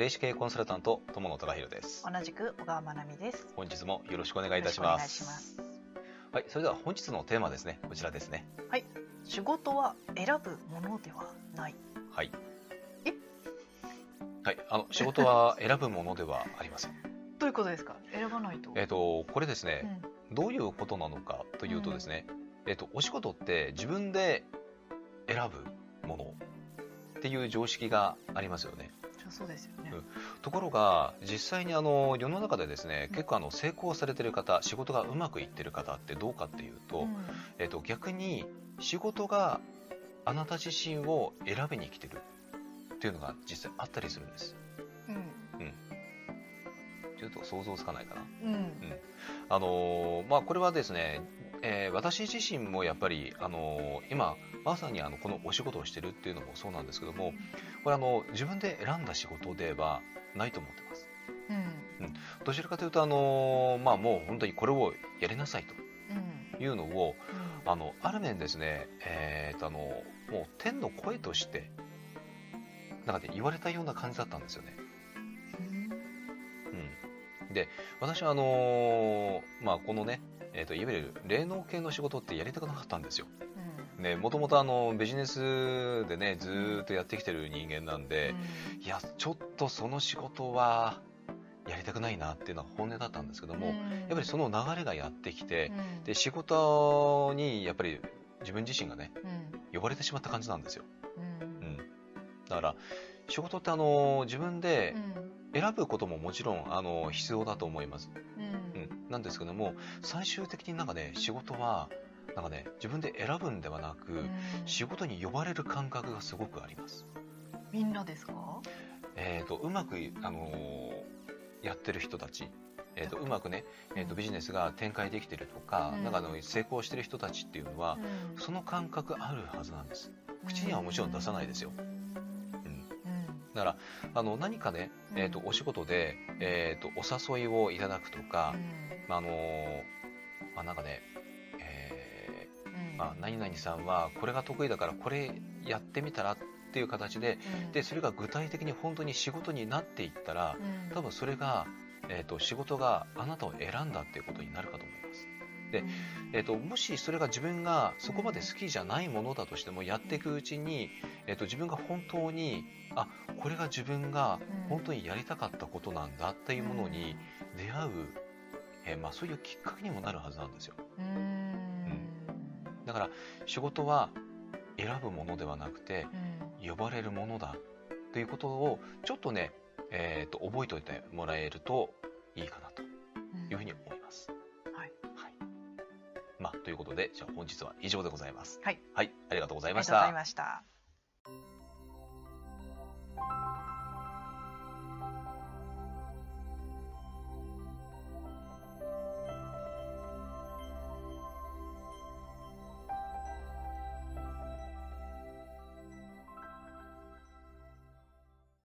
霊視系コンサルタント友野隆弘です。同じく小川真奈美です。本日もよろしくお願いいたします。はいそれでは本日のテーマですね。こちらですね。はい。仕事は選ぶものではない。はい。え？はい。あの仕事は選ぶものではありません。どういうことですか？選ばないと。えっとこれですうね、ん。どういうことなのかというとですね、えっとお仕事って自分で選ぶものっていう常識がありますよねそうですよね。ところが実際にあの世の中でですねうん。結構あの成功されてる方仕事がうまくいってる方ってどうかっていうと、うん。えっと、逆に仕事があなた自身を選びに来てるっていうのが実際あったりするんです。ちょっと想像つかないかな。うん。うん。あのーまあこれはですね、えー私自身もやっぱり、あのー今まさにあのこのお仕事をしてるっていうのもそうなんですけどもこれあの自分で選んだ仕事ではないと思ってますうん。どちらかというと、あのーまあもう本当にこれをやりなさいうん。というのをあのある面ですね、えーとあのもう天の声としてなんかね言われたような感じだったんですよね。うん、で私はあのーまあこのね、えー、といわゆる霊能系の仕事ってやりたくなかったんですよ。うん。ね、もともとあのビジネスでねずーっとやってきてる人間なんで、いやちょっとその仕事はやりたくないなっていうのは本音だったんですけども、やっぱりその流れがやってきて、うんで仕事にやっぱり自分自身がねうん。呼ばれてしまった感じなんですよ、うん。うん、だから仕事ってあの自分でうん。選ぶことももちろんあの必要だと思います、なんですけども最終的になんかね仕事はなんかね自分で選ぶんではなく、うん。仕事に呼ばれる感覚がすごくあります。みんなですか？えー、とうまく、あのーやってる人たち、えー、とうまくね、えー、とビジネスが展開できてるとか,、うん。なんかあの成功してる人たちっていうのは、うん。その感覚あるはずなんです。口にはもちろん出さないですよ。だからあの何かね、えー、とお仕事で、えー、とお誘いをいただくとか、まああのーまあ、なんかね、えうん。ーまあ、何々さんはこれが得意だからこれやってみたらっていう形でうん。でそれが具体的に本当に仕事になっていったらうん。多分それが、えー、と仕事があなたを選んだっていうことになるかと思います。でえー、ともしそれが自分がそこまで好きじゃないものだとしてもやっていくうちに、えー、と自分が本当にあこれが自分が本当にやりたかったことなんだっていうものに出会う、えーまあ、そういうきっかけにもなるはずなんですよ。うん。だから仕事は選ぶものではなくてうん。呼ばれるものだということをちょっとね、えー、と覚えておいてもらえるといいかなというふうに思います。はい。はいまあ、ということでじゃあ本日は以上でございます。はい、はい、ありがとうございありましたがとうござい。ました。